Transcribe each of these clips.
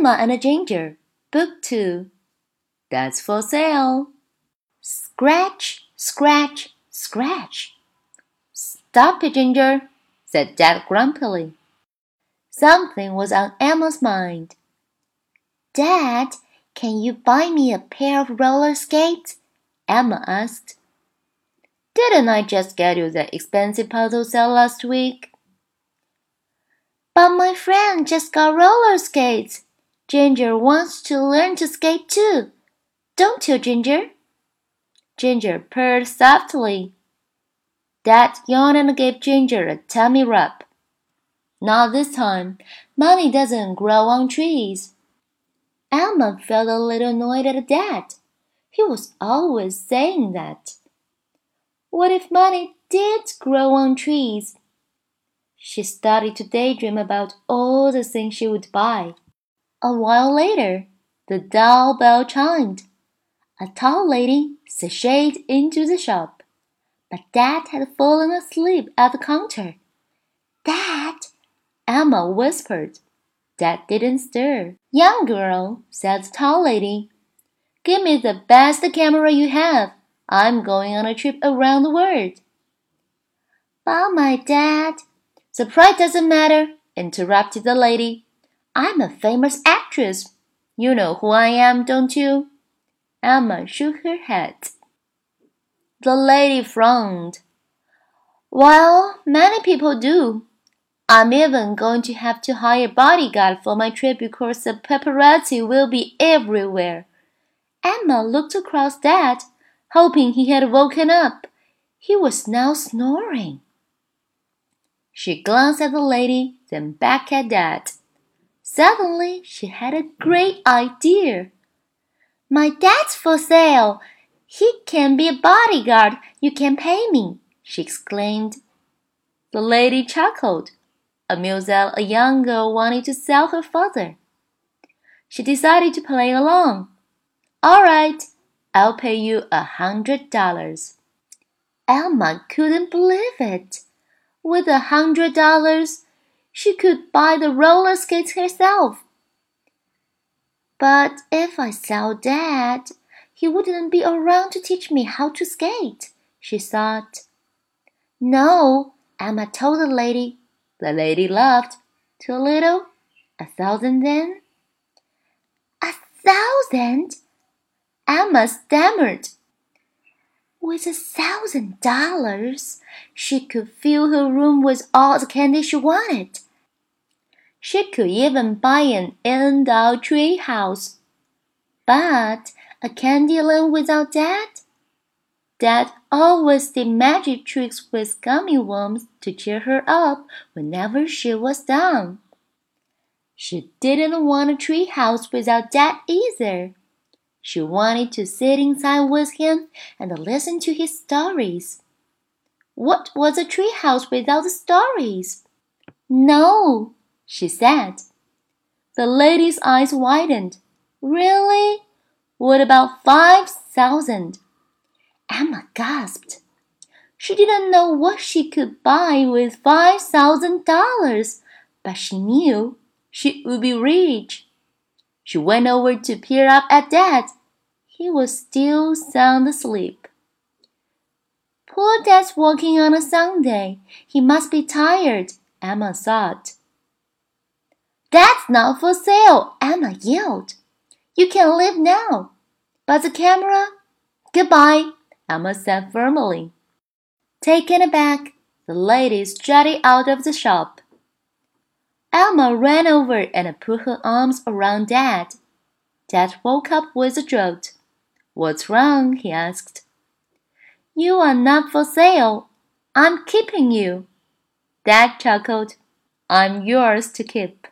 Emma and a Ginger, Book 2. Dads for sale. Scratch, scratch, scratch. Stop it, Ginger, said Dad grumpily. Something was on Emma's mind. Dad, can you buy me a pair of roller skates? Emma asked. Didn't I just get you that expensive puzzle set last week? But my friend just got roller skates. Ginger wants to learn to skate too. Don't you, Ginger? Ginger purred softly. Dad yawned and gave Ginger a tummy rub. Not this time. Money doesn't grow on trees. Emma felt a little annoyed at Dad. He was always saying that. What if money did grow on trees? She started to daydream about all the things she would buy. A while later, the dull bell chimed. A tall lady sashayed into the shop, but Dad had fallen asleep at the counter. Dad, Emma whispered. Dad didn't stir. Young girl, said the tall lady, give me the best camera you have. I'm going on a trip around the world. But my dad, the price doesn't matter, interrupted the lady. I'm a famous actress. You know who I am, don't you? Emma shook her head. The lady frowned. Well, many people do. I'm even going to have to hire a bodyguard for my trip because the paparazzi will be everywhere. Emma looked across Dad, hoping he had woken up. He was now snoring. She glanced at the lady, then back at Dad. Suddenly, she had a great idea. My dad's for sale. He can be a bodyguard. You can pay me, she exclaimed. The lady chuckled, amused a young girl wanted to sell her father. She decided to play along. All right, I'll pay you a hundred dollars. Emma couldn't believe it. With a hundred dollars, she could buy the roller skates herself. But if I sell Dad, he wouldn't be around to teach me how to skate, she thought. No, Emma told the lady. The lady laughed. Too little? A thousand then? A thousand? Emma stammered. With a thousand dollars, she could fill her room with all the candy she wanted. She could even buy an endowed tree house. But a candy land without Dad? Dad always did magic tricks with gummy worms to cheer her up whenever she was down. She didn't want a tree house without Dad either. She wanted to sit inside with him and listen to his stories. What was a treehouse without the stories? No, she said. The lady's eyes widened. Really? What about five thousand? Emma gasped. She didn't know what she could buy with five thousand dollars, but she knew she would be rich. She went over to peer up at Dad. He was still sound asleep. Poor Dad's working on a Sunday. He must be tired, Emma thought. That's not for sale, Emma yelled. You can leave now. But the camera? Goodbye, Emma said firmly. Taken aback, the lady strutted out of the shop. Emma ran over and put her arms around Dad. Dad woke up with a jolt. What's wrong? he asked. You are not for sale. I'm keeping you. Dad chuckled. I'm yours to keep.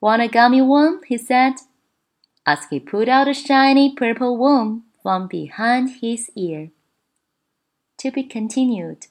Want a gummy worm? he said, as he put out a shiny purple worm from behind his ear. To be continued.